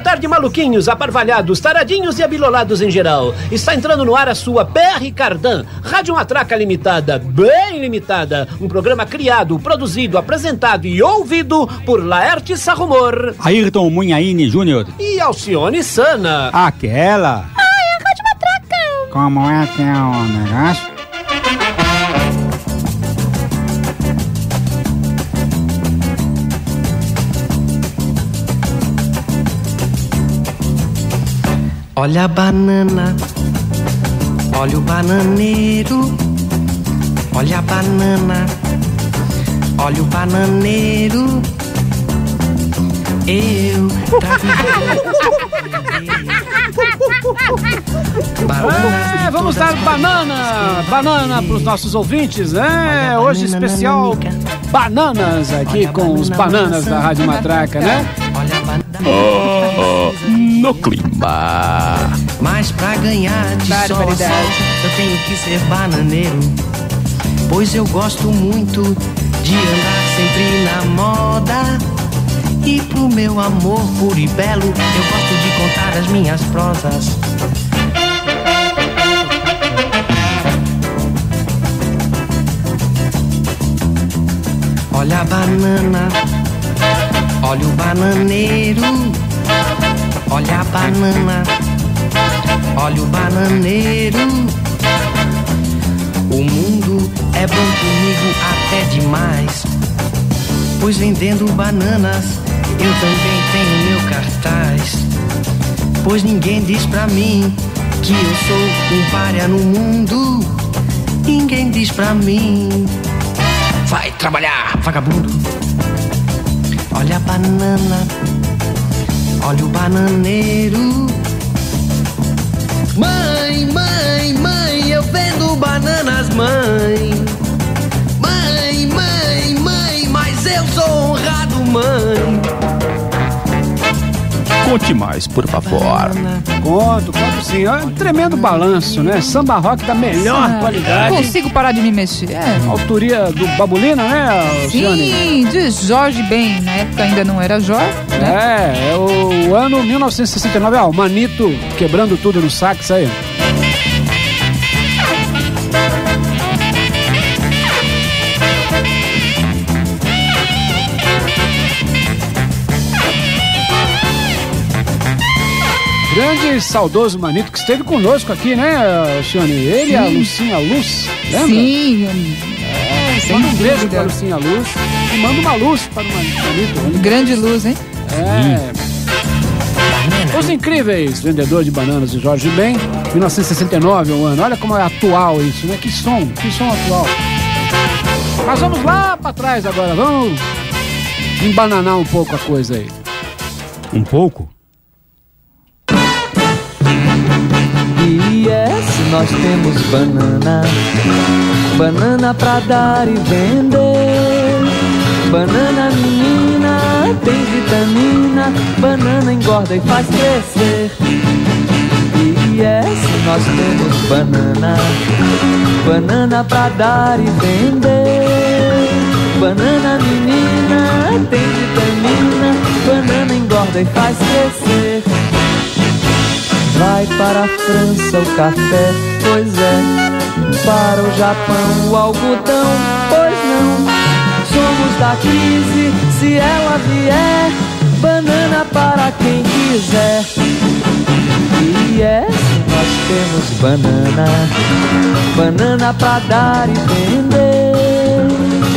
tarde, maluquinhos, aparvalhados, taradinhos e abilolados em geral. Está entrando no ar a sua PR Cardan, Rádio Matraca Limitada, bem limitada. Um programa criado, produzido, apresentado e ouvido por Laerte Sarrumor. Ayrton Munhaine Júnior. E Alcione Sana. Aquela. Ai, a Rádio Matraca. Como é que é o negócio? Olha a banana, olha o bananeiro, olha a banana, olha o bananeiro. Eu É, vamos dar banana, banana para os nossos ouvintes, né? Hoje especial bananas aqui com os bananas da Rádio Matraca, né? Olha a banana. No clima. Mas pra ganhar de sorte eu tenho que ser bananeiro. Pois eu gosto muito de andar sempre na moda. E pro meu amor puro e belo, eu gosto de contar as minhas prosas. Olha a banana, olha o bananeiro. Olha a banana, olha o bananeiro. O mundo é bom comigo até demais. Pois vendendo bananas, eu também tenho meu cartaz. Pois ninguém diz pra mim que eu sou um párea no mundo. Ninguém diz pra mim. Vai trabalhar, vagabundo. Olha a banana. Olha o bananeiro. Mãe, mãe, mãe, eu vendo bananas, mãe. Mãe, mãe, mãe, mas eu sou honrado, mãe. Conte mais, por favor. Conto, conto sim. É um tremendo balanço, né? Samba rock da melhor Não qualidade. consigo parar de me mexer. É. Autoria do Babulina, né, Alcione? Sim, de Jorge Ben. Na época ainda não era Jorge, né? É, é o ano 1969. Ah, o Manito quebrando tudo no sax aí. Grande e saudoso Manito que esteve conosco aqui, né, Alcione? Ele e a. Lucinha Luz, lembra? Sim, sem Manda um beijo dúvida. para a Lucinha Luz e manda uma luz para o Manito. né? Grande luz, hein? É. Os Incríveis, vendedor de bananas de Jorge Ben, 1969 é o ano. Olha como é atual isso, né? Que som, que som atual. Mas vamos lá para trás agora, vamos embananar um pouco a coisa aí. Um pouco? Nós temos banana, banana pra dar e vender. Banana menina, tem vitamina, banana engorda e faz crescer. E yes, nós temos banana, banana pra dar e vender. Banana menina, tem vitamina, banana engorda e faz crescer. Vai para a França o café, pois é. Para o Japão o algodão, pois não. Somos da crise, se ela vier. Banana para quem quiser. E é, nós temos banana. Banana pra dar e vender.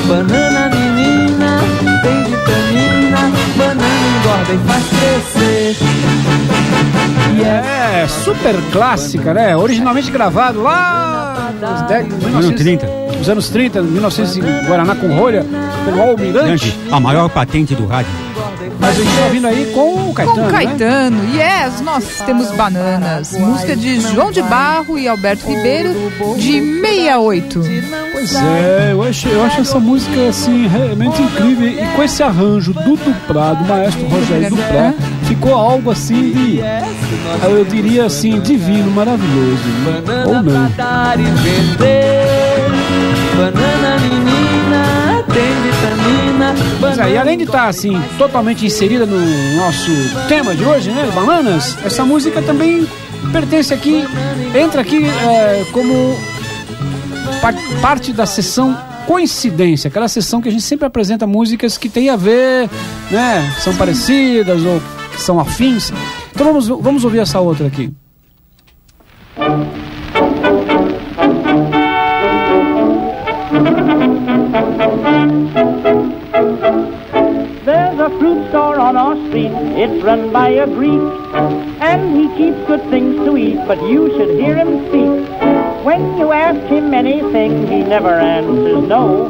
Banana menina, tem vitamina. Banana engorda e faz crescer. E é super clássica, né? Originalmente gravado lá nos 10, 1930. Nos anos 30, 1900 em Guaraná com rolha, pelo Almirante. A maior patente do rádio. Mas a gente tá ouvindo aí com o Caetano, Com né? Caetano, yes, nós temos bananas. Música de João de Barro e Alberto Ribeiro, de 68. Pois é, eu acho, eu acho essa música assim realmente incrível. E com esse arranjo do Duprá, do maestro Rogério Duprá, ficou algo assim de. Eu diria assim, divino, maravilhoso. Ou não. pra dar e vender. Banana menina, tem vitamina. Pois é, e além de estar assim, totalmente inserida no nosso tema de hoje, né? Bananas, essa música também pertence aqui, entra aqui é, como par- parte da sessão coincidência, aquela sessão que a gente sempre apresenta músicas que tem a ver, né? São parecidas ou são afins. Então vamos, vamos ouvir essa outra aqui. There's a fruit store on our street. It's run by a Greek. And he keeps good things to eat, but you should hear him speak. When you ask him anything, he never answers no.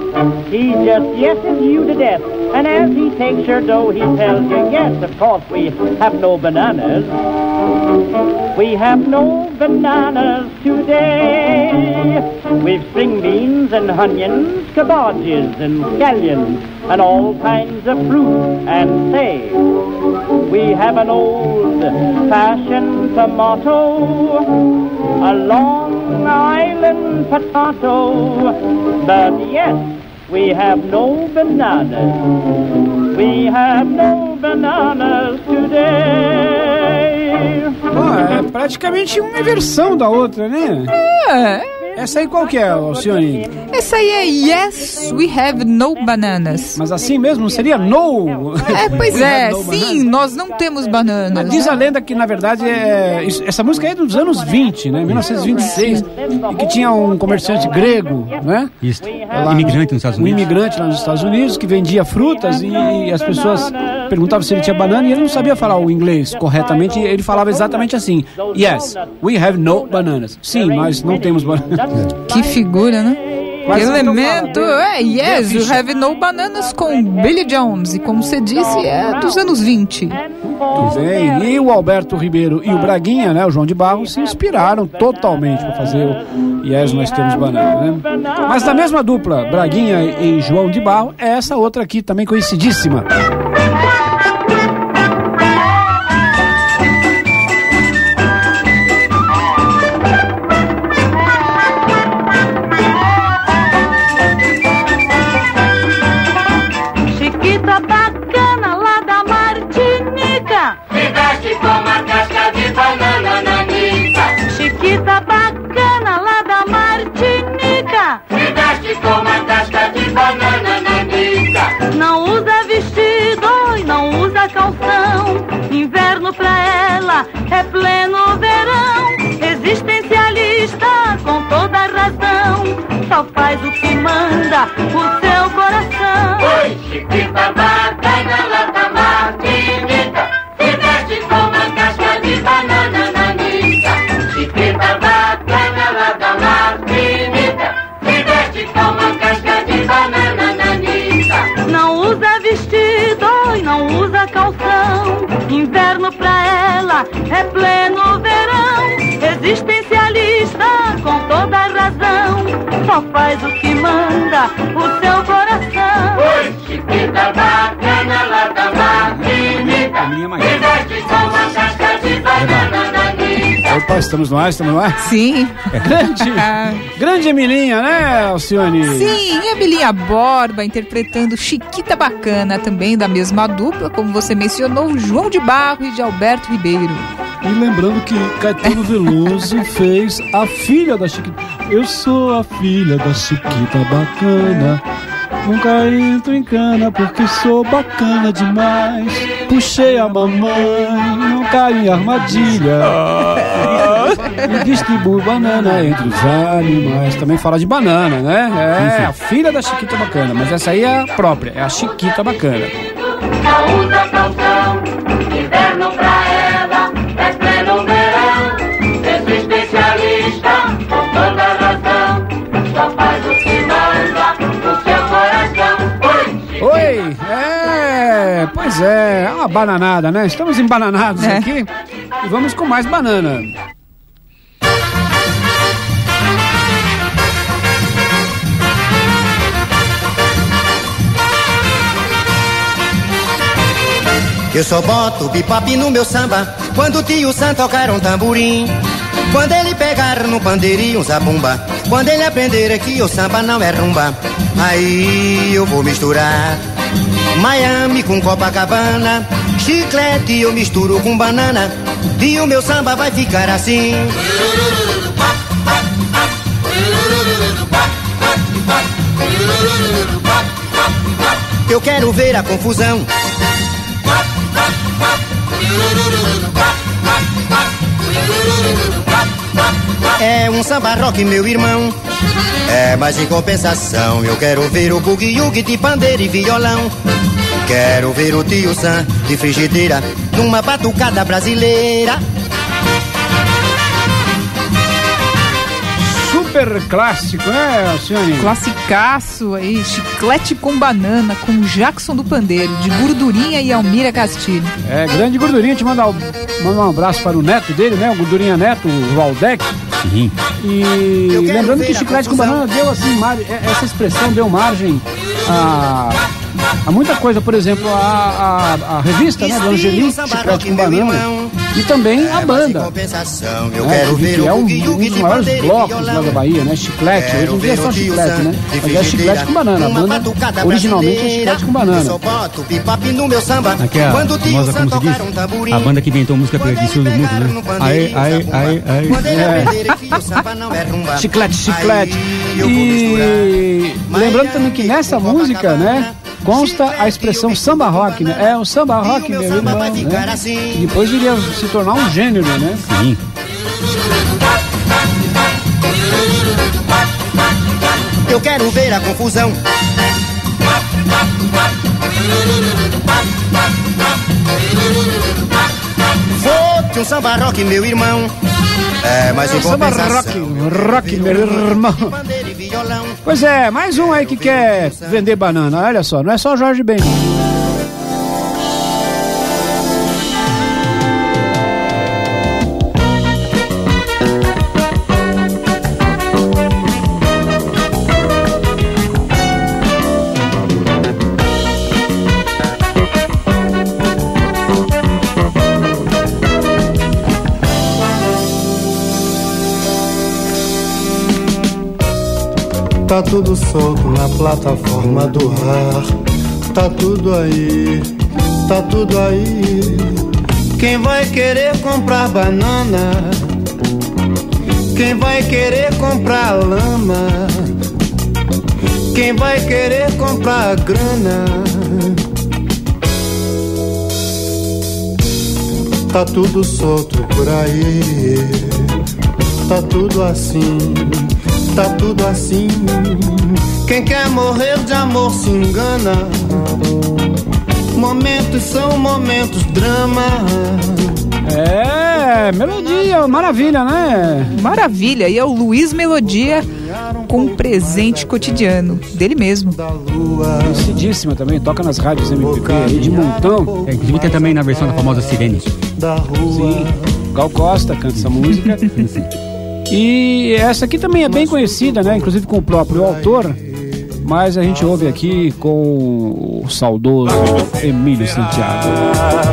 He just yeses you to death. And as he takes your dough, he tells you, yes, of course, we have no bananas. We have no bananas today. We've string beans and onions, cabbages and scallions, and all kinds of fruit and say. We have an old-fashioned tomato, a Long Island potato, but yes, we have no bananas. We have no bananas today. É praticamente uma inversão da outra, né? É, Essa aí qual que é, Alcione? essa aí é Yes, we have no bananas. Mas assim mesmo, não seria no? É, pois é, sim, bananas? nós não temos bananas. Diz a lenda que, na verdade, é, essa música é dos anos 20, né? 1926. E que tinha um comerciante grego, né? Isso. Lá- Imigrante nos Estados Um Unidos. imigrante lá nos Estados Unidos que vendia frutas e as pessoas perguntavam se ele tinha banana e ele não sabia falar o inglês corretamente. Ele falava exatamente assim: Yes, we have no bananas. Sim, nós não temos bananas. Que figura, né? Mas Que elemento! fala, É, Yes, you have no bananas com Billy Jones. E como você disse, é dos anos 20. Muito bem. E o Alberto Ribeiro e o Braguinha, né, o João de Barro, se inspiraram totalmente para fazer o Yes, nós temos banana, né? Mas da mesma dupla, Braguinha e João de Barro, é essa outra aqui também conhecidíssima. Só faz o que manda o seu coração. Oi, faz o que manda o seu coração. Oi, Chiquita bacana lá da Martinica. A minha mãe. Se veste com uma casca de banana nanica. Opa, estamos no ar, estamos no ar. Sim. Grande, grande Emilinha, né, Alcione? Sim, e a Belinha Borba interpretando Chiquita Bacana, também da mesma dupla, como você mencionou, João de Barro e de Alberto Ribeiro. E lembrando que Caetano Veloso fez a filha da Chiquita. Eu sou a filha da Chiquita bacana. Nunca entro em cana porque sou bacana demais. Puxei a mamãe, não caí em armadilha. E distribuo banana entre os animais. Também fala de banana, né? É, a filha da Chiquita bacana. Mas essa aí é a própria, é a Chiquita bacana. Oi, é, pois é, é uma bananada, né? Estamos embananados É. aqui e vamos com mais banana. Eu só boto bipop no meu samba quando o tio Sam tocar um tamborim. Quando ele pegar no pandeirinho um zabumba, quando ele aprender que o samba não é rumba, aí eu vou misturar Miami com Copacabana, chiclete eu misturo com banana, e o meu samba vai ficar assim. Eu quero ver a confusão. É um samba rock, meu irmão. É, mas em compensação, eu quero ver o bugue de pandeiro e violão. Quero ver o tio Sam de frigideira numa batucada brasileira. Super clássico, né, Alcione? Classicaço aí, chiclete com banana, com Jackson do Pandeiro, de Gordurinha e Almira Castilho. É, grande gordurinha, te mandar, um- mandar um abraço para o neto dele, né? O gordurinha neto, o Valdeck. Sim. E lembrando que chiclete com banana deu assim, mar- é- essa expressão deu margem a, a muita coisa, por exemplo, a, a, a revista né, do Angeli, Chiclete com Banana, e também a É, banda. né, que é um, um dos maiores blocos lá violão. da Bahia, né? Chiclete, hoje em dia é só chiclete, né? Mas é chiclete com banana. A banda originalmente é chiclete com banana. Aqui é a Quando o tio famosa, como se um diz? A banda que inventou música surdo mudo, pegar né? no pandeiro Aí, aí, aí, É. é rumba. Chiclete, chiclete. E lembrando também que nessa música, né, Copacabana, consta a expressão samba rock, né? É o samba o rock, meu irmão, né? assim. E depois iria se tornar um gênero, né? Sim. Eu quero ver a confusão. Fote um samba rock, meu irmão. É, mas em Samba rock, rock, o meu irmão. de pandeiro e violão. Pois é, mais um aí que quer vender banana. Olha só, não é só Jorge Ben. Tá tudo solto na plataforma do ar. Tá tudo aí, tá tudo aí. Quem vai querer comprar banana? Quem vai querer comprar lama? Quem vai querer comprar grana? Tá tudo solto por aí. Tá tudo assim, tá tudo assim. Quem quer morrer de amor se engana. Momentos são momentos, drama. É, melodia, maravilha, né? Maravilha, e é o Luiz Melodia com um presente cotidiano dele mesmo. Conhecidíssima também, toca nas rádios MPB aí de montão. É, inclusive tem também na versão da famosa Sirene. Da rua. Sim, Gal Costa canta essa música. E essa aqui também é bem conhecida, né? Inclusive com o próprio autor. Mas a gente ouve aqui com o saudoso Emílio Santiago.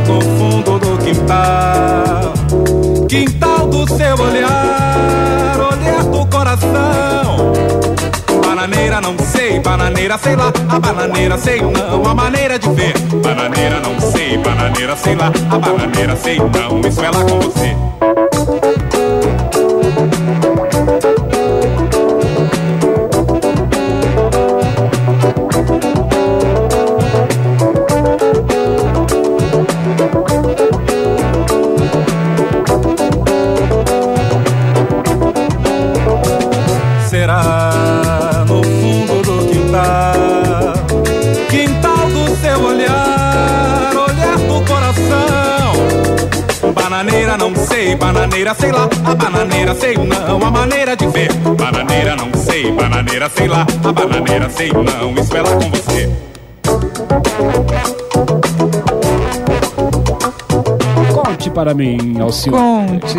No fundo do quintal, quintal do seu olhar, olhar do coração. Bananeira não sei, bananeira sei lá, a bananeira sei não, a maneira de ver. Bananeira não sei, bananeira sei lá, a bananeira sei não, isso é lá com você. No fundo do quintal, quintal do seu olhar, olhar do coração. Bananeira não sei, bananeira sei lá, a bananeira sei não, a maneira de ver. Bananeira não sei, bananeira sei lá, a bananeira sei não, isso é com você. Conte para mim, Alcione. Conte,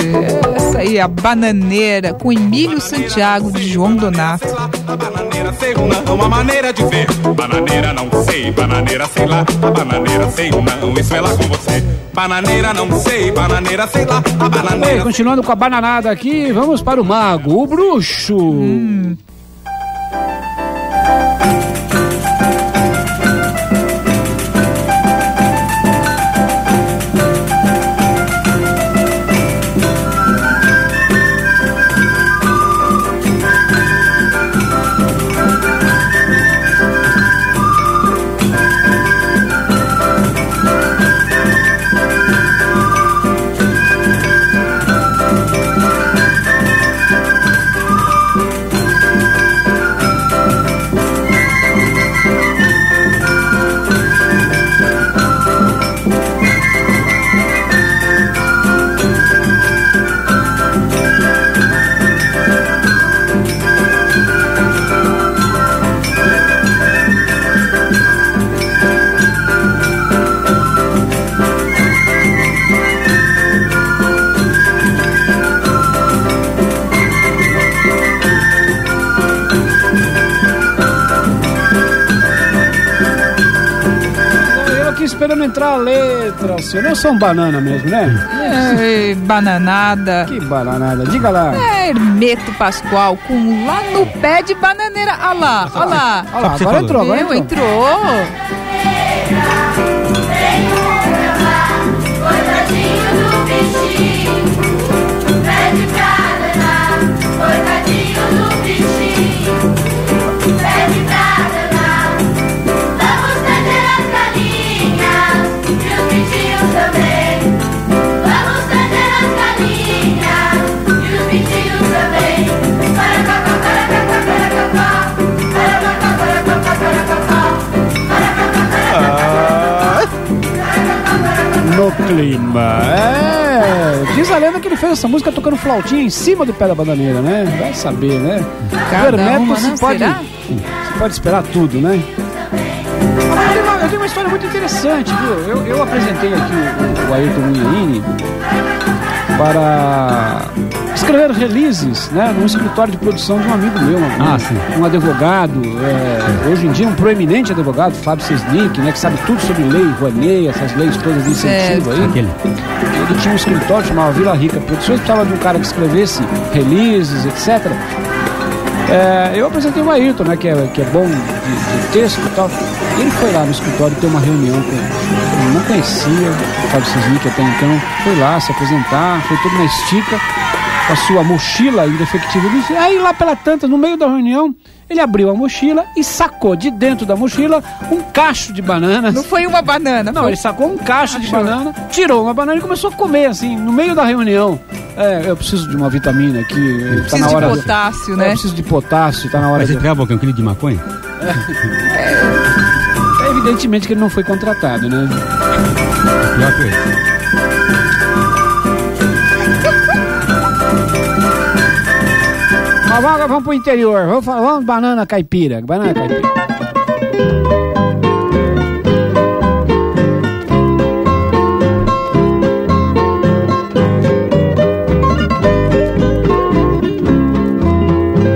essa aí é a Bananeira com Emílio Santiago de João Donato. A bananeira sei não, a maneira de ver. Bananeira não sei, bananeira sei lá, a bananeira sei não, isso é lá com você. Bananeira não sei, bananeira sei lá, a bananeira continuando com a bananada aqui, vamos para o mago, o bruxo. Esperando entrar a letra, senhor. Eu sou um banana mesmo, né? É, bananada. Que bananada. Diga lá. É, Hermeto Pascoal com lá no pé de bananeira. Olha lá, olha lá. Olha lá, agora entrou, agora entrou. entrou. Clima. É. Diz a lenda que ele fez essa música tocando flautinha em cima do pé da bananeira, né? Vai saber, né? Cada Hermeto uma, se né? pode, Será? se pode esperar tudo, né? Eu tenho, uma, eu tenho uma história muito interessante, viu? Eu, eu apresentei aqui o, o Ayrton Munhaine para escrever releases, né? Num escritório de produção de um amigo meu, um, Ah, um advogado, é, hoje em dia um proeminente advogado, Fábio Sesnick, né? Que sabe tudo sobre lei, Rouanet, essas leis todas de incentivo aí. Aquele. Ele tinha um escritório chamado Vila Rica Produções, precisava de um cara que escrevesse releases, etc. É, eu apresentei o Ayrton, né, que é, que é bom de, de texto e tal. Ele foi lá no escritório ter uma reunião com. Eu não conhecia o Fábio Cisnick até então. Foi lá se apresentar, foi tudo na estica, com a sua mochila indefectível. Aí lá pela tanta, no meio da reunião, ele abriu a mochila e sacou de dentro da mochila um cacho de bananas. Não foi uma banana. Não, foi... ele sacou um cacho de banana, tirou uma banana e começou a comer, assim, no meio da reunião. É, eu preciso de uma vitamina aqui. tá Preciso na de hora potássio, É, né? Eu preciso de potássio, tá na hora Mas de... você entregava um quilo de maconha? É, evidentemente que ele não foi contratado, né? Pior coisa. Mas vamos, pro interior, vamos, vamos banana caipira, banana caipira.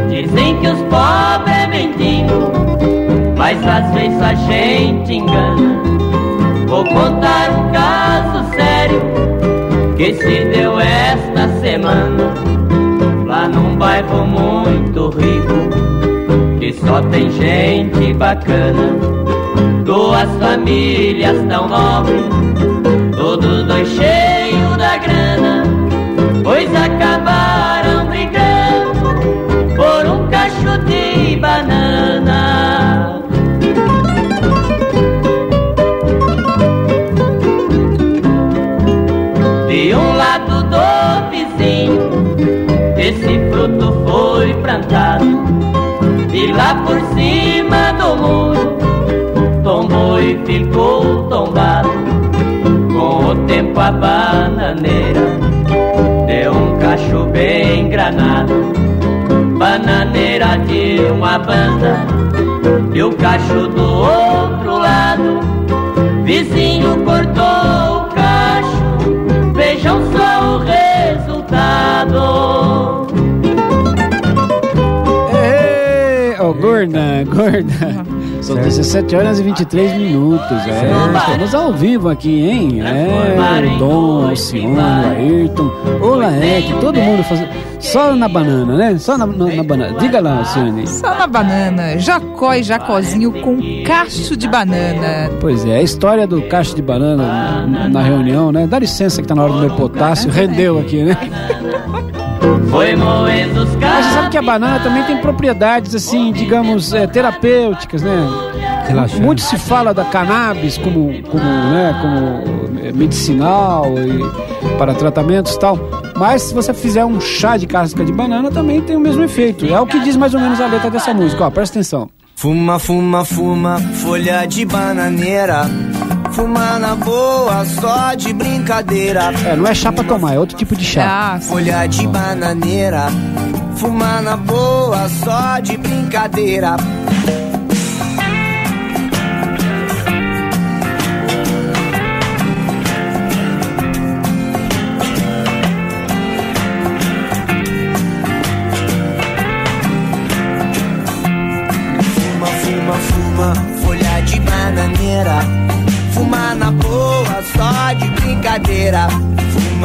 Dizem que os pobres é mas às vezes a gente engana. Vou contar um caso sério que se deu esta semana. Lá num bairro só tem gente bacana. Duas famílias tão nobres, todos dois cheios da grana, pois acabaram brigando por um cacho de banana. De um lado do vizinho, esse fruto foi plantado. Lá por cima do muro, tombou e ficou tombado. Com o tempo a bananeira deu um cacho bem granado. Bananeira de uma banda e o cacho do outro lado. Vizinho cortou gorda, gorda. São 17 horas e 23 minutos. É, estamos ao vivo aqui, hein? É, o Dom, o Cione, o Ayrton, o Laek, todo mundo fazendo. Só na banana, né? Só na, na- na banana. Diga lá, Cione. Só na banana. Jacó e Jacozinho com cacho de banana. Pois é, a história do cacho de banana na, na reunião, né? Dá licença que tá na hora do meu potássio, rendeu aqui, né? Foi moendo os Mas você sabe que a banana também tem propriedades, assim, digamos, é, terapêuticas, né? Relaxante. Muito se fala da cannabis como, como, né, como medicinal e para tratamentos e tal. Mas se você fizer um chá de casca de banana, também tem o mesmo efeito. É o que diz mais ou menos a letra dessa música, ó, presta atenção. Fuma, fuma, fuma, folha de bananeira. Fuma na boa, só de brincadeira. É, não é chá pra tomar, é outro tipo de chá. Ah, Folha de bananeira. Fuma na boa, só de brincadeira.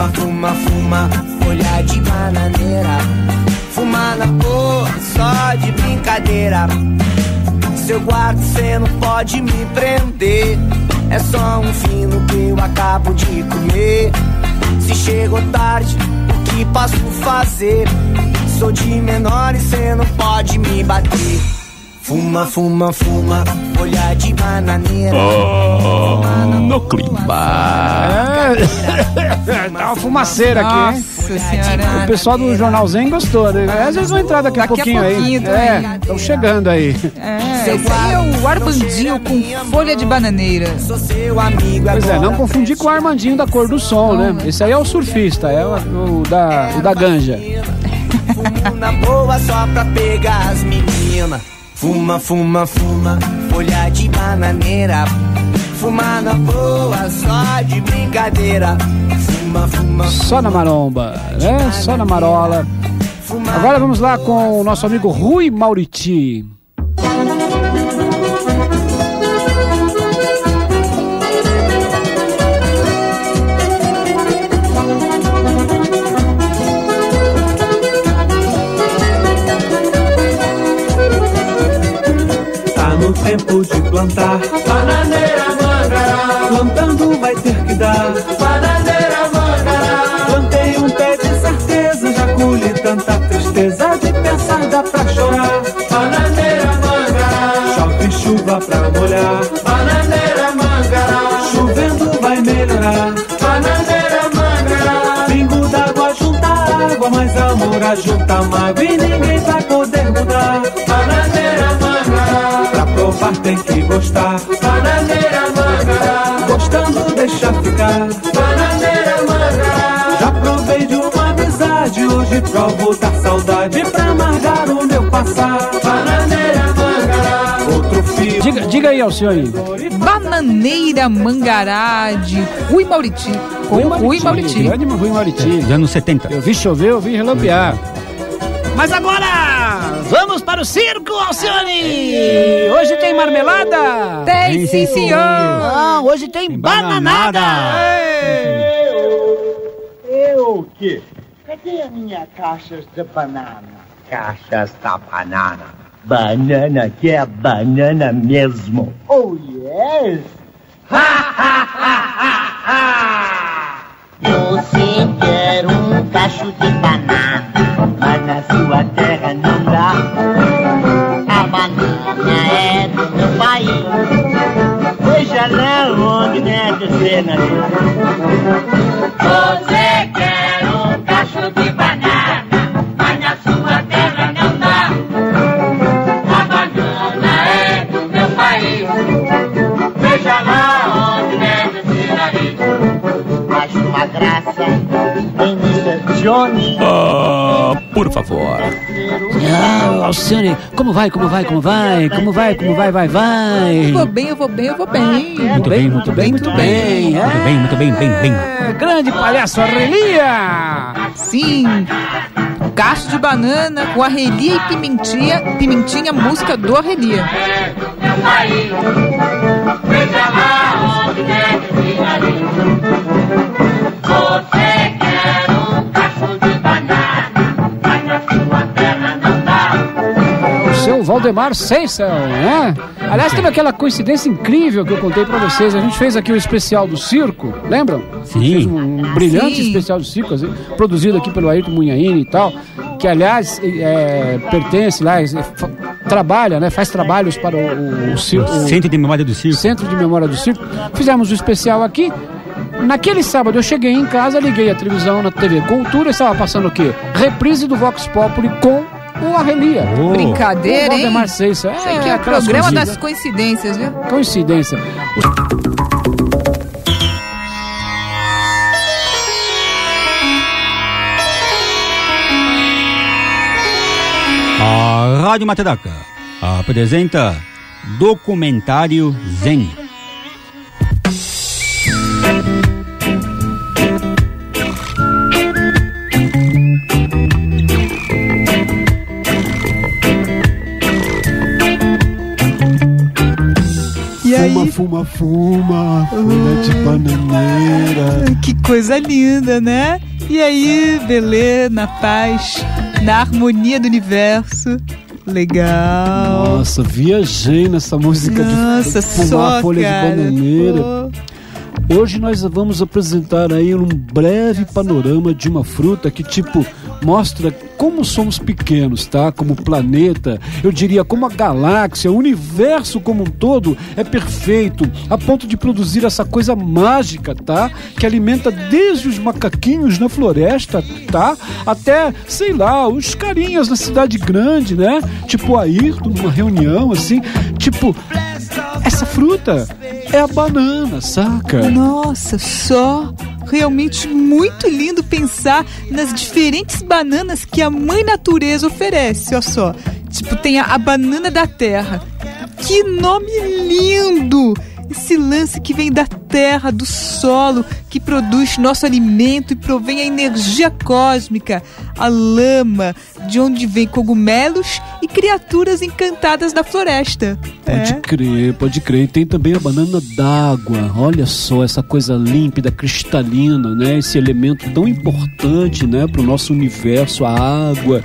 Fuma, fuma, fuma, folha de bananeira. Fuma na boa, só de brincadeira. Se eu guardo, cê não pode me prender. É só um fino que eu acabo de comer. Se chegou tarde, o que posso fazer? Sou de menor e cê não pode me bater. Fuma, fuma, fuma, folha de bananeira. Oh, no clima. É, tá uma fumaceira aqui, hein? Senhora. O pessoal do Jornal Zen gostou, né? Às vezes vão entrar daqui a Daqui a pouquinho, pouquinho aí. também. É, estão chegando aí. É, esse aí é o Armandinho com folha de bananeira. Sou seu amigo Pois é, não confundir com o Armandinho da cor do som, né? Esse aí é o surfista, é o, o da, o da ganja. Fumo na boa só pra pegar as meninas. Fuma, fuma, fuma, folha de bananeira. Fuma na boa só de brincadeira. Fuma, fuma, Só na maromba, né? Só na marola. Agora vamos lá com o nosso amigo Rui Mauriti. Tempo de plantar. Bananeira mangará. Plantando vai ter que dar. Bananeira mangará. Plantei um pé de certeza, já colhi tanta tristeza de pensar dá pra chorar. Bananeira mangará. Chove chuva pra molhar. Bananeira mangará. Chovendo vai melhorar. Bananeira mangará. Pingo d'água junta água, mas amor ajunta mágoa tem que gostar. Bananeira mangará. Gostando deixa ficar. Bananeira mangará. Já provei de uma amizade, hoje provo dar saudade pra amargar o meu passar. Bananeira mangará. Outro fio. Diga, diga aí, Alcione. Bananeira Mangará de Rui Mauriti. Com Rui Mauriti. Grande Rui Mauriti. Dos anos 70. Eu vi chover, eu vi relampear. Mas agora, vamos para o circo, Alcione! Hoje tem marmelada? Tem, sim, senhor! Não, hoje tem, bananada! Eu o quê? Cadê a minha caixas de banana? Caixas da banana. Banana que é banana mesmo. Oh, yes! Você deve por favor. Ah, Alcione, como vai, como vai, como vai? Como vai, como vai, vai, vai? Eu vou bem, eu vou bem, eu vou bem. Muito bem, muito bem, muito bem. Muito bem, muito bem, bem, bem. É, grande palhaço Arrelia! Sim. Cacho de banana com arrelia e pimentinha, pimentinha, música do arrelia. Veja lá onde deve. Valdemar Seissel, né? Aliás, teve aquela coincidência incrível que eu contei pra vocês. A gente fez aqui o especial do circo, lembram? Sim. Fez um brilhante Sim. especial do circo, assim, produzido aqui pelo Ayrton Munhaine e tal, que aliás é, pertence lá, é, fa- trabalha, né? Faz trabalhos para o, o circo. o- Centro de Memória do Circo. Centro de Memória do Circo. Fizemos o especial aqui. Naquele sábado eu cheguei em casa, liguei a televisão na TV Cultura, estava passando o quê? Reprise do Vox Populi com o Arrelia. Oh. Brincadeira, O hein? Valdemar aqui é o aquelas programa coisinhas. das coincidências, viu? Coincidência. A Rádio Matadaca apresenta Documentário Zen. Fuma, fuma, fuma, folha de bananeira. Que coisa linda, né? E aí, beleza, na paz, na harmonia do universo. Legal. Nossa, viajei nessa música Nossa, de fumar só, folha cara. de bananeira. Hoje nós vamos apresentar aí um breve panorama de uma fruta que tipo mostra como somos pequenos, tá? Como planeta, eu diria como a galáxia, o universo como um todo é perfeito, a ponto de produzir essa coisa mágica, tá? Que alimenta desde os macaquinhos na floresta, tá? Até, sei lá, os carinhas na cidade grande, né? Tipo Ayrton numa reunião assim, tipo essa fruta é a banana, saca? Nossa, só realmente muito lindo pensar nas diferentes bananas que a mãe natureza oferece, olha só. Tipo, tem a, a banana da terra. Que nome lindo! Esse lance que vem da terra, do solo, que produz nosso alimento e provém a energia cósmica, a lama, de onde vem cogumelos e criaturas encantadas da floresta. Pode É. crer, pode crer. E tem também a banana d'água. Olha só essa coisa límpida, cristalina, né? Esse elemento tão importante, né, para o nosso universo, a água.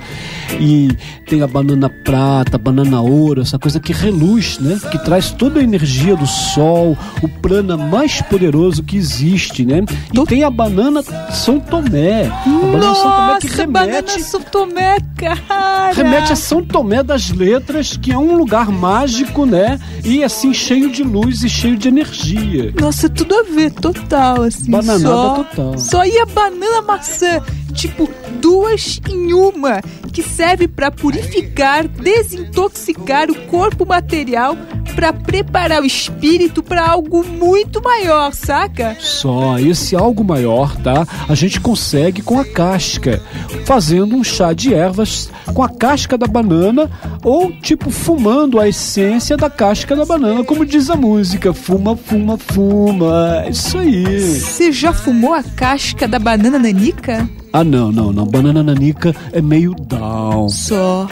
E tem a banana prata, a banana ouro, essa coisa que reluz, né? Que traz toda a energia do sol, o prana mais poderoso que existe, né? E tem a banana São Tomé. A banana São Tomé que Nossa, banana remete São Tomé, cara! Remete a São Tomé das Letras, que é um lugar mágico, né? E assim, cheio de luz e cheio de energia. Nossa, tudo a ver, total, assim. Bananada só, total. Só e a banana maçã, tipo, duas em uma, que serve pra purificar, desintoxicar o corpo material, pra preparar o espírito pra algo muito maior, saca? Só esse algo maior, tá? A gente consegue com a casca, fazendo um chá de ervas com a casca da banana ou tipo fumando a essência da casca da banana, como diz a música, fuma, fuma, fuma. É Isso aí. Você já fumou a casca da banana nanica? Ah, não, não, não. Banana nanica é meio down. Só.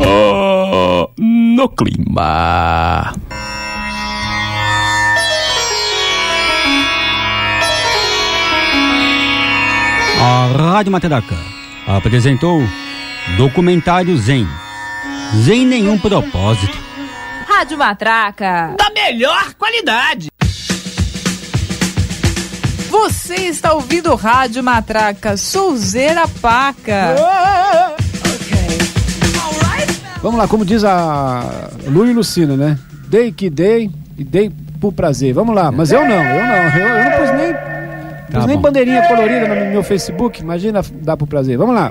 Ah, no clima. A Rádio Materaca apresentou documentário Zen. Sem nenhum propósito. Rádio Matraca. Da melhor qualidade. Você está ouvindo Rádio Matraca, Souzeira Paca. Vamos lá, como diz a Lu e Lucina, né? Dei que dei e dei por prazer. Vamos lá, mas eu não, eu não. Eu, eu não pus nem, pus nem bom. bandeirinha colorida no meu Facebook. Imagina dar por prazer. Vamos lá.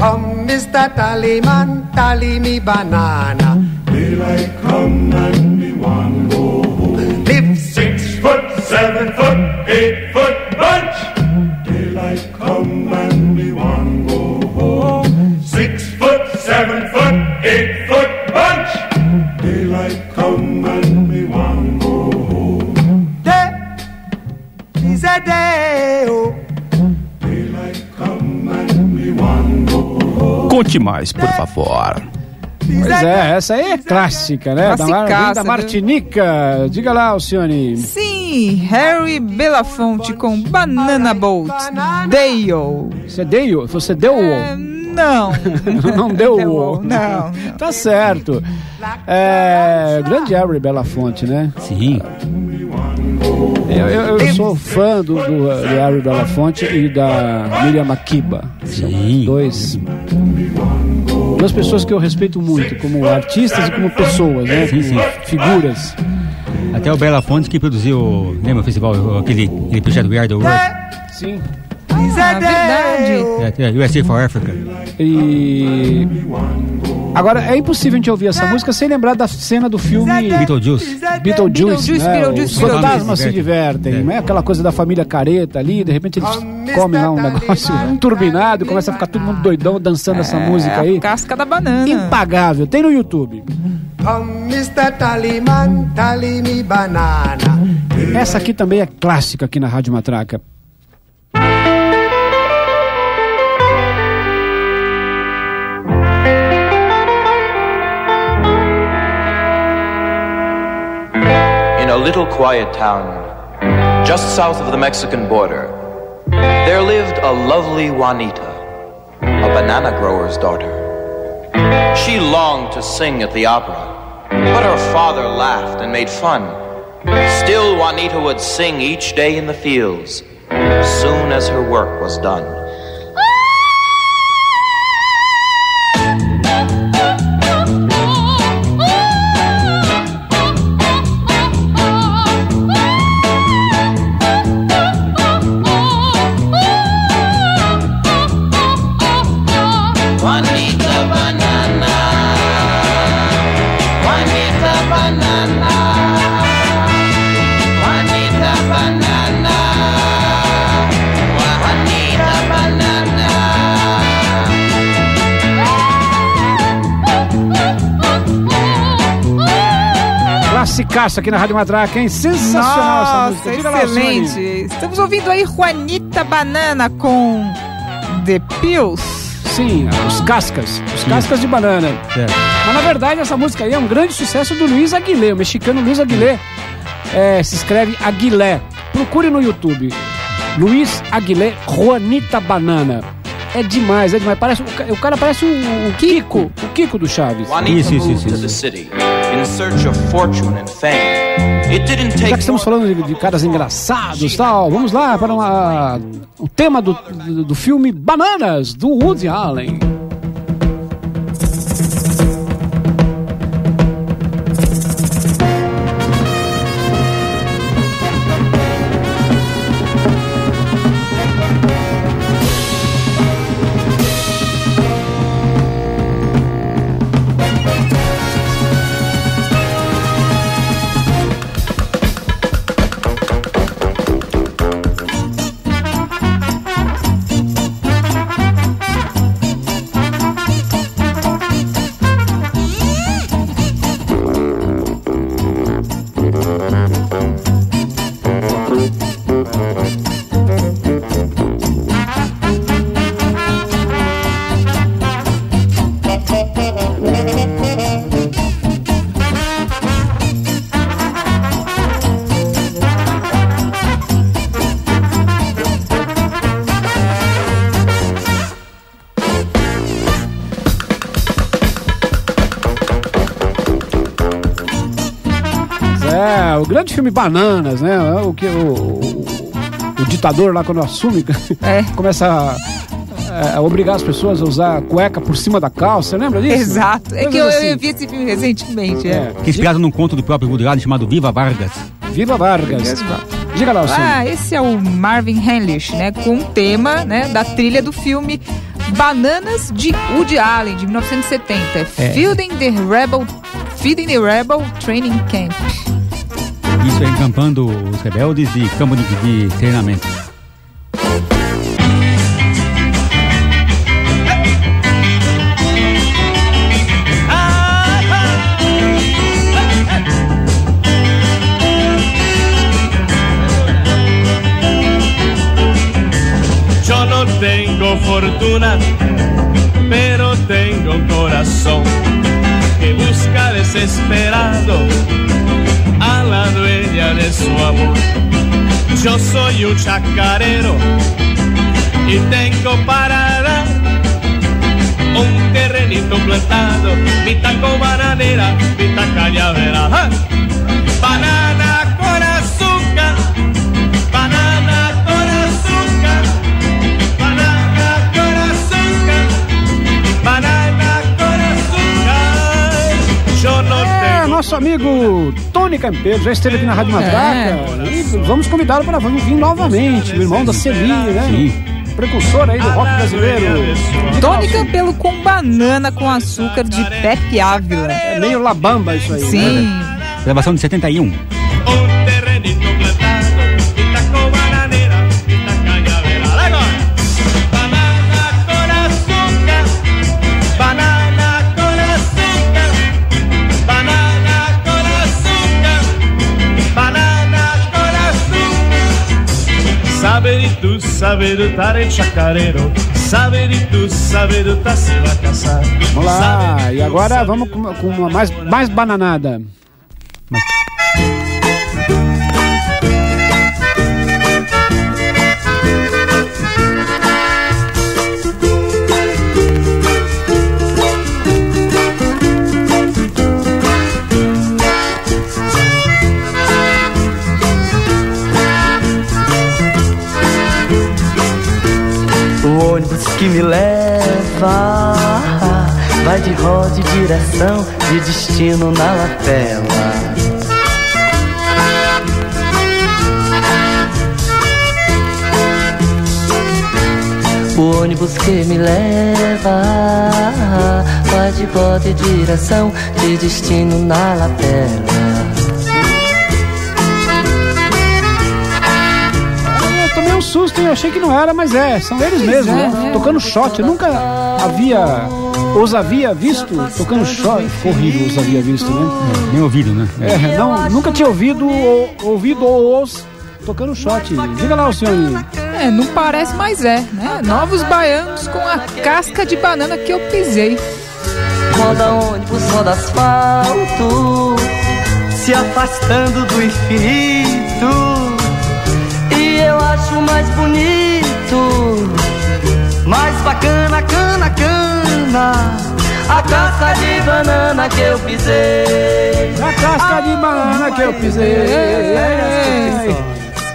Come, Mr. Tallyman, tally me banana. Daylight come and me want go home. Live six foot, seven foot, eight foot bunch. Daylight come Conte mais, por favor. Pois é, essa aí é clássica, né? Da, Mar- da? Martinica. Diga lá, Alcione. Sim, Harry Belafonte com Banana Boat. Dale. Você deu? Você deu o? É, não. não deu o? o, não, Tá certo. É, grande Harry Belafonte, né? Sim. Eu, eu- eu sou fã do, do, do Harry Belafonte e da Miriam Makeba. Sim. Dois. Duas pessoas que eu respeito muito, como artistas e como pessoas, né? Sim, sim. Figuras. Até o Bela Fonte que produziu, lembra o festival, aquele, aquele projeto We Are the World? Sim. Ah, verdade. É, é, USA for Africa. E. Agora, é impossível a gente ouvir essa música sem lembrar da cena do filme Beetlejuice. Beetlejuice, Beetlejuice, né? Beetlejuice, Os fantasmas se divertem, não é aquela coisa da família careta ali, de repente eles comem lá um negócio turbinado, começa a ficar todo mundo doidão dançando essa música aí. É, Casca da banana. Impagável, tem no YouTube. Essa aqui também é clássica aqui na Rádio Matraca. Little quiet town, just south of the Mexican border, there lived a lovely Juanita, a banana grower's daughter. She longed to sing at the opera, but her father laughed and made fun. Still, Juanita would sing each day in the fields, soon as her work was done. Classicaço aqui na Rádio Matraca, hein? Sensacional essa Nossa, música. Diga lá, excelente. Sônia. Estamos ouvindo aí Juanita Banana com The Pills. Sim, os cascas. Os cascas de banana. Mas na verdade essa música aí é um grande sucesso do Luiz Aguilé, o mexicano Luiz Aguilé. É, se escreve Aguilé. Procure no YouTube. Luiz Aguilé Juanita Banana. É demais, é demais. Parece, o, ca- o cara parece o, o Kiko, o Kiko do Chaves. Juanita moved to the city in search of fortune and fame. It didn't Já take que estamos falando de, de caras engraçados e tal, vamos lá para uma- o tema do, do, do filme Bananas, do Woody Allen. Grande filme Bananas, né? O que o, o, o ditador lá quando assume começa a, a obrigar as pessoas a usar cueca por cima da calça, lembra disso? Exato. É que eu, assim. eu vi esse filme recentemente. É. Que é inspirado num conto do próprio Woody Allen chamado Viva Vargas. Viva Vargas. Diga lá, Alcine. Ah, esse é o Marvin Hamlish, né? Com o tema né, da trilha do filme Bananas de Woody Allen, de 1970. É. Feeding the Rebel, Feeding the Rebel Training Camp. Isso encampando os rebeldes e campo de, de treinamento. Yo no tengo fortuna, pero tengo corazón que busca desesperado a la de su amor. Yo soy un chacarero y tengo para dar un terrenito plantado, mitad con bananera, mitad cañavera. Banana nosso amigo Tony Campeiro já esteve aqui na Rádio Matraca. E vamos convidá-lo para vir novamente, o irmão da Celi, né? precursor aí do rock brasileiro. Tony Campelo com banana com açúcar de Pepe Ávila. É meio labamba isso aí. Sim. né? Gravação de 71. Tare chacareiro, saberito, saberito, tá se vai caçar. Vamos lá, e agora vamos com, com uma mais, mais bananada. O que me leva vai de roda e direção de destino na lapela. O ônibus que me leva vai de roda e direção de destino na lapela. Um susto, hein? Eu achei que não era, mas é, são eles mesmos, é, né? é. Tocando shot. Eu nunca havia. Os havia visto tocando shot. Horrível, os havia visto, né? Nem ouvido, né? É, não, nunca tinha ouvido, ou, ouvido os tocando shot. Diga lá o senhor aí. É, não parece, mas é, né? Novos baianos com a casca de banana que eu pisei. Roda ônibus, roda asfalto, se afastando do infinito. Eu acho mais bonito, mais bacana, cana, cana. A casca de banana que eu pisei. A casca de banana que eu pisei.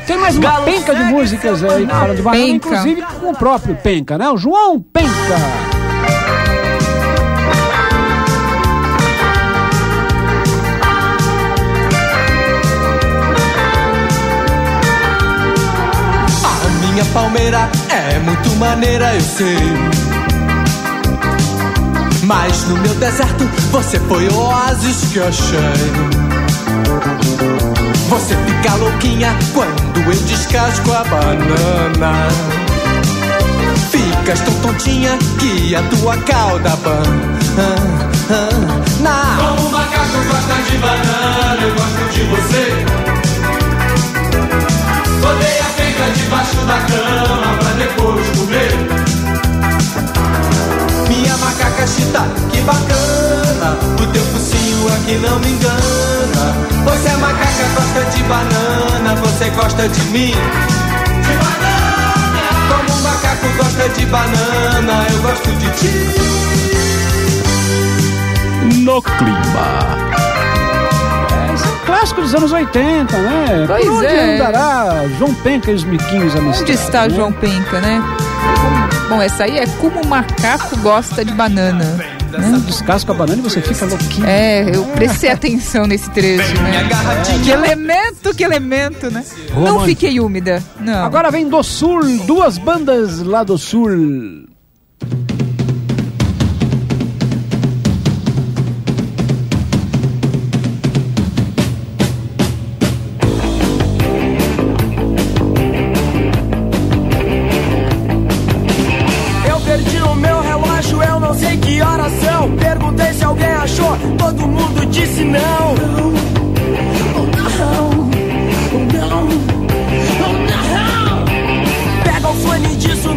Tem mais uma penca de músicas aí falam de banana, penca. inclusive com o próprio Penca, né? O João Penca. Minha palmeira é muito maneira, eu sei. Mas no meu deserto você foi o oásis que achei. Você fica louquinha quando eu descasco a banana. Ficas tão tontinha que a tua cauda banana. Como o macaco gosta de banana, eu gosto de você. Botei a penca debaixo da cama pra depois comer. Minha macaca chita, que bacana. O teu focinho aqui não me engana. Você é macaca, gosta de banana. Você gosta de mim? De banana! Como um macaco gosta de banana, eu gosto de ti. No clima. Clássico dos anos 80, né? Pois Por onde é. andará João Penca e os miquinhos amistades? Onde está João Penca, né? Bom, essa aí é como o macaco gosta de banana. Né? Descasca a banana e você fica louquinho. É, eu prestei atenção nesse trecho, né? Que elemento, que elemento, né? Não Romântico. fiquei úmida, não. Agora vem do sul, duas bandas lá do sul.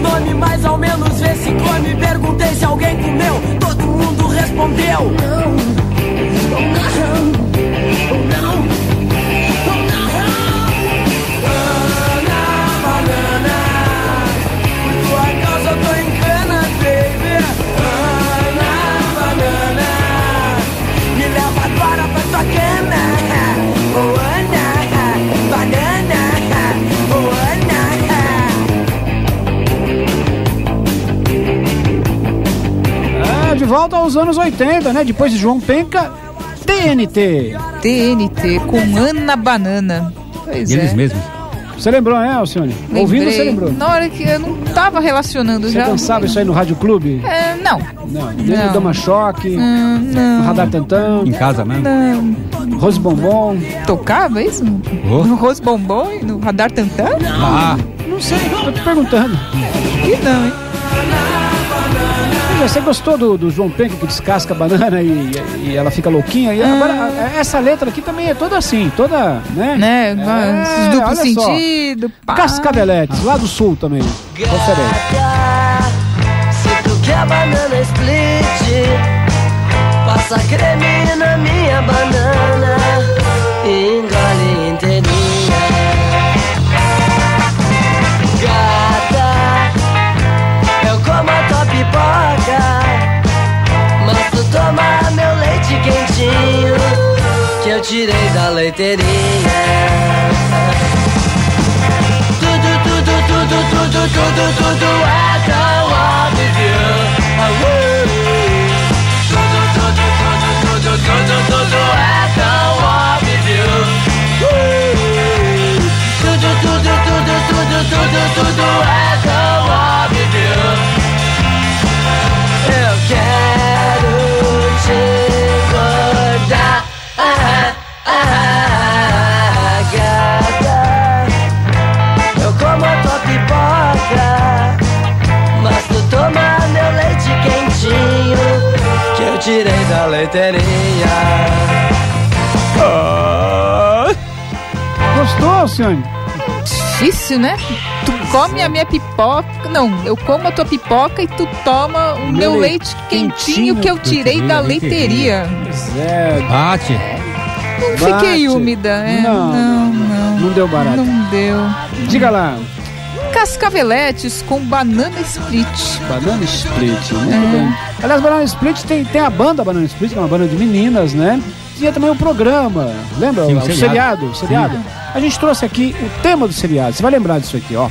Nome, mais ao menos vê se come. Perguntei se alguém comeu, todo mundo respondeu. Banana, volta aos anos 80, né? Depois de João Penca, TNT. TNT com Ana Banana. Pois E é. eles mesmos. Você lembrou, né, Alcione? Ouvindo, Lembrei. você lembrou. Na hora que eu não tava relacionando Você já. dançava isso aí no Rádio Clube? É, não. Não. No Dama Choque, não. no Radar Tantão. Em casa mesmo? Não. Rose Bombom. Tocava isso? Oh. No Rose Bombom e no Radar Tantã? Ah, Não sei, tô te perguntando. Que não, hein? Você gostou do, do João Penca que descasca a banana e, e ela fica louquinha? E agora, a- essa letra aqui também é toda assim, toda, né? Né? É, duplo olha só. sentido. pá. Cascaveletes, lá do sul também. Conferência. Se tu quer banana split, passa creme na minha banana e toma meu leite quentinho que eu tirei da leiteirinha. Tudo, tudo, tudo, tudo, tudo, tudo é tão óbvio. Tudo, da leiteirinha. Gostou, Alcione? Difícil, né? Tu come a minha pipoca. Não, eu como a tua pipoca e tu toma o meu, Meu leite quentinho que eu tirei da leiteria. Pois é. bate. Não Bate. fiquei úmida, é? Não, não, não. Não deu barato. Não deu. Diga lá. Cascaveletes com banana split. Banana Split, muito É. bem. Aliás, Banana Split tem, tem a banda Banana Split, que é uma banda de meninas, né? Tinha também o programa, lembra? Sim, o o seriado. seriado. o seriado. A gente trouxe aqui o tema do seriado. Você vai lembrar disso aqui, ó.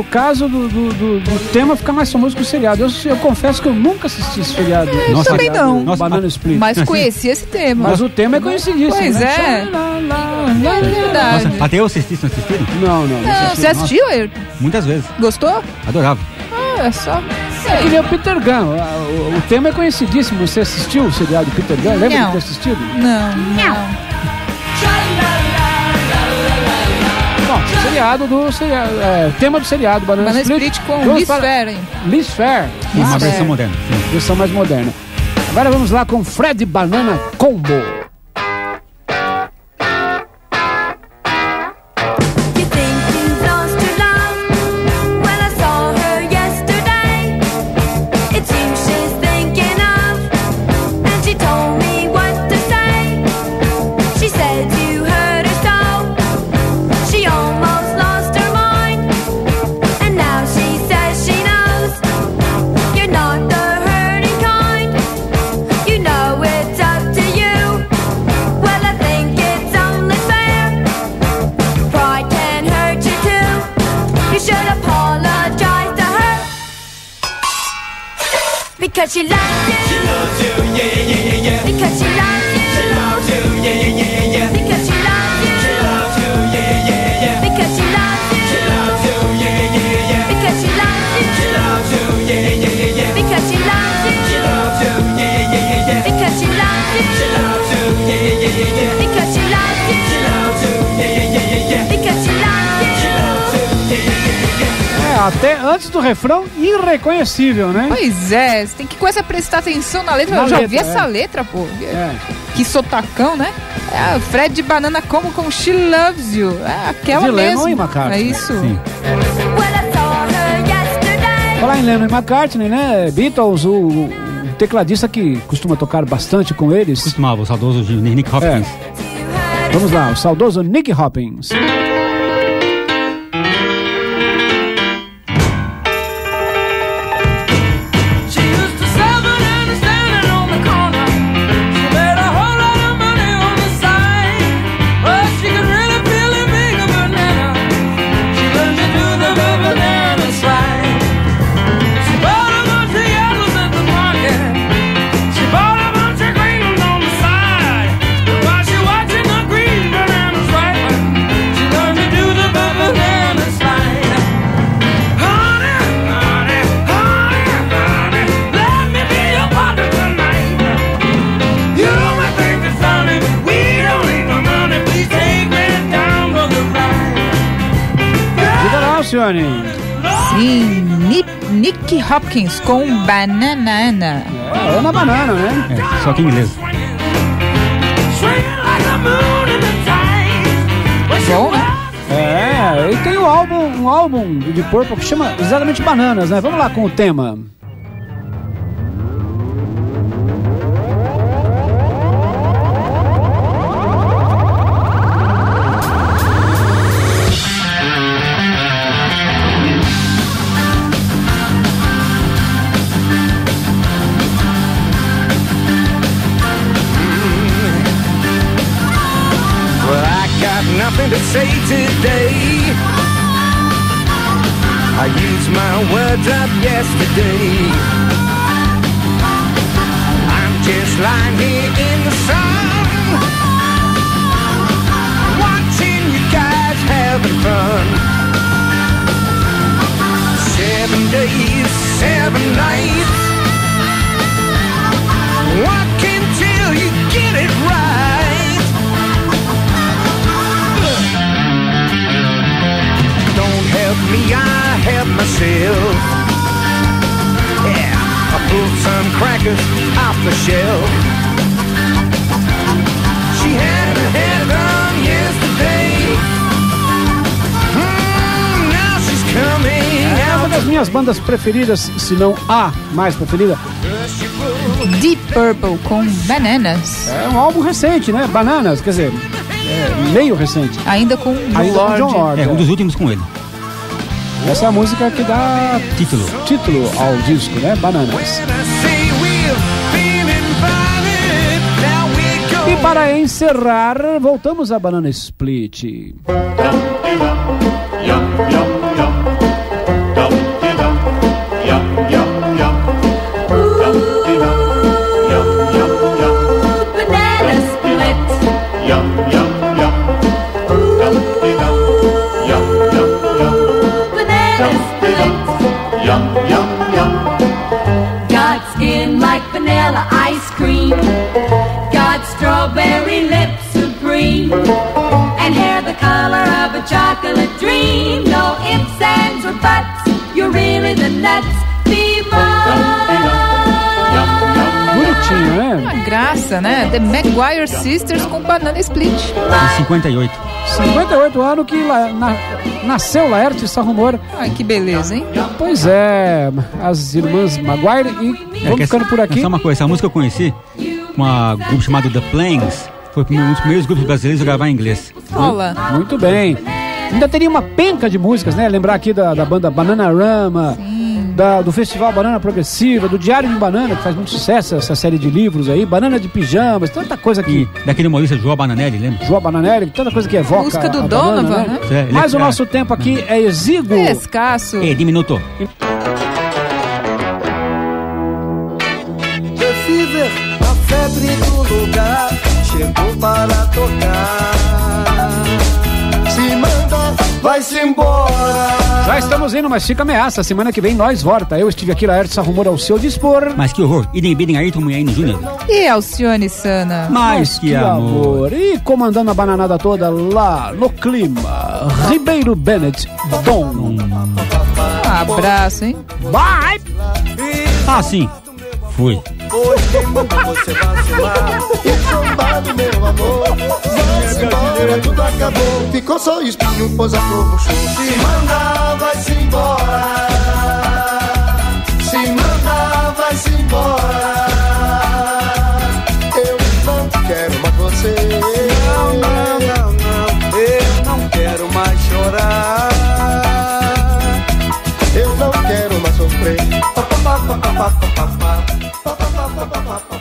Típico caso do, do, do- do tema ficar mais famoso que o seriado. Eu, eu confesso que eu nunca assisti esse seriado. Eu Nossa, também seriado, não. Banana Split. Mas conheci esse tema. Mas o tema é conhecidíssimo. Pois né? é. É verdade. Nossa, até eu assisti, não assistiram? Não, não. Não, você assistiu, Ayrton? Muitas vezes. Gostou? Adorava. Ah, é só. Eu queria o Peter Gunn. O, o tema é conhecidíssimo. Você assistiu o seriado Peter Gunn? Lembra Não. de ter assistido? Não, não. Bom, seriado do seriado, é, tema do seriado Banana, Banana Split, Split com Liz Fair, hein? Liz Fair. Uma versão moderna. Sim. Versão mais moderna. Agora vamos lá com Fred Banana Combo. Até antes do refrão, irreconhecível, né? Pois é, você tem que começar a prestar atenção na letra. Na Eu já letra, vi essa é. letra, pô. Que sotacão, né? É, o Fred de Banana como com She Loves You. É aquela De Lennon mesmo. e McCartney. É isso. Falar em Lennon e McCartney, né? Beatles, o, o tecladista que costuma tocar bastante com eles. Costumava, o saudoso de Nick Hopkins. Vamos lá, o saudoso Nick Hopkins. Sim, Nick, Nick Hopkins com Banana. É, Ana Banana, né? É, só que em inglês. Bom, né? É, e tem um álbum, um álbum de Purple que chama exatamente Bananas, né? Vamos lá com o tema. Got nothing to say today. I used my words up yesterday. I'm just lying here in the sun, watching you guys having fun. Seven days, seven nights. Myself. Yeah, I pulled some crackers off the shelf. She had her hair done yesterday. Mm, now she's coming É uma das minhas bandas preferidas, se não a mais preferida. Deep Purple com Bananas. É um álbum recente, né? Bananas, quer dizer, é meio recente. Ainda com John Ainda com Lord. John Lord. É, um dos últimos com ele. Essa é a música que dá Título. título ao disco, né? Bananas. E para encerrar, voltamos a Banana Split. Chocolate dream. No ifs, ands, or buts. You're really the nuts. Bonitinho, né? Uma graça, né? The Maguire Sisters com Banana Split. Em 58. 58 anos que la- na- nasceu Laerte Sarrumor. Ai, que beleza, hein? Pois é, as irmãs Maguire e É, vamos que ficando por aqui. Só uma coisa, essa música eu conheci com um grupo chamado The Plains. Foi um dos primeiros grupos brasileiros a gravar em inglês. Olá. Muito bem. Ainda teria uma penca de músicas, né? Lembrar aqui da, da banda Bananarama, da, do Festival Banana Progressiva, do Diário de Banana, que faz muito sucesso essa série de livros aí, Banana de Pijamas, tanta coisa que. Daquele humorista João Bananelli, lembra? João Bananelli, tanta coisa que evoca. Música do a Donovan, banana, né? É, ele Mas é- o nosso tempo aqui é exíguo. Escasso. É, diminuto. A febre do lugar, chegou para tocar. Vai-se embora. Já estamos indo, mas fica ameaça. Semana que vem nós volta. Eu estive aqui, Laerte Sarrumor, ao seu dispor. Mas que horror. Idem Bidem Ayrton Munhaine Júnior. E Alcione Sana? Mas que amor. E comandando a bananada toda lá no clima, Ribeiro Bennett Dom. Ah, Abraço, hein? Bye! Ah, sim. Fui. Hoje mesmo você vacilar e zombar do meu amor. Vai-se embora, tudo acabou. Ficou só espinho, pois a o show. Se mandar, vai-se embora. Se mandar, vai-se embora. Eu não quero mais você. Não, não, não, não. Eu não quero mais chorar. Eu não quero mais sofrer. Pa, pa, pa, pa, pa, pa, pa.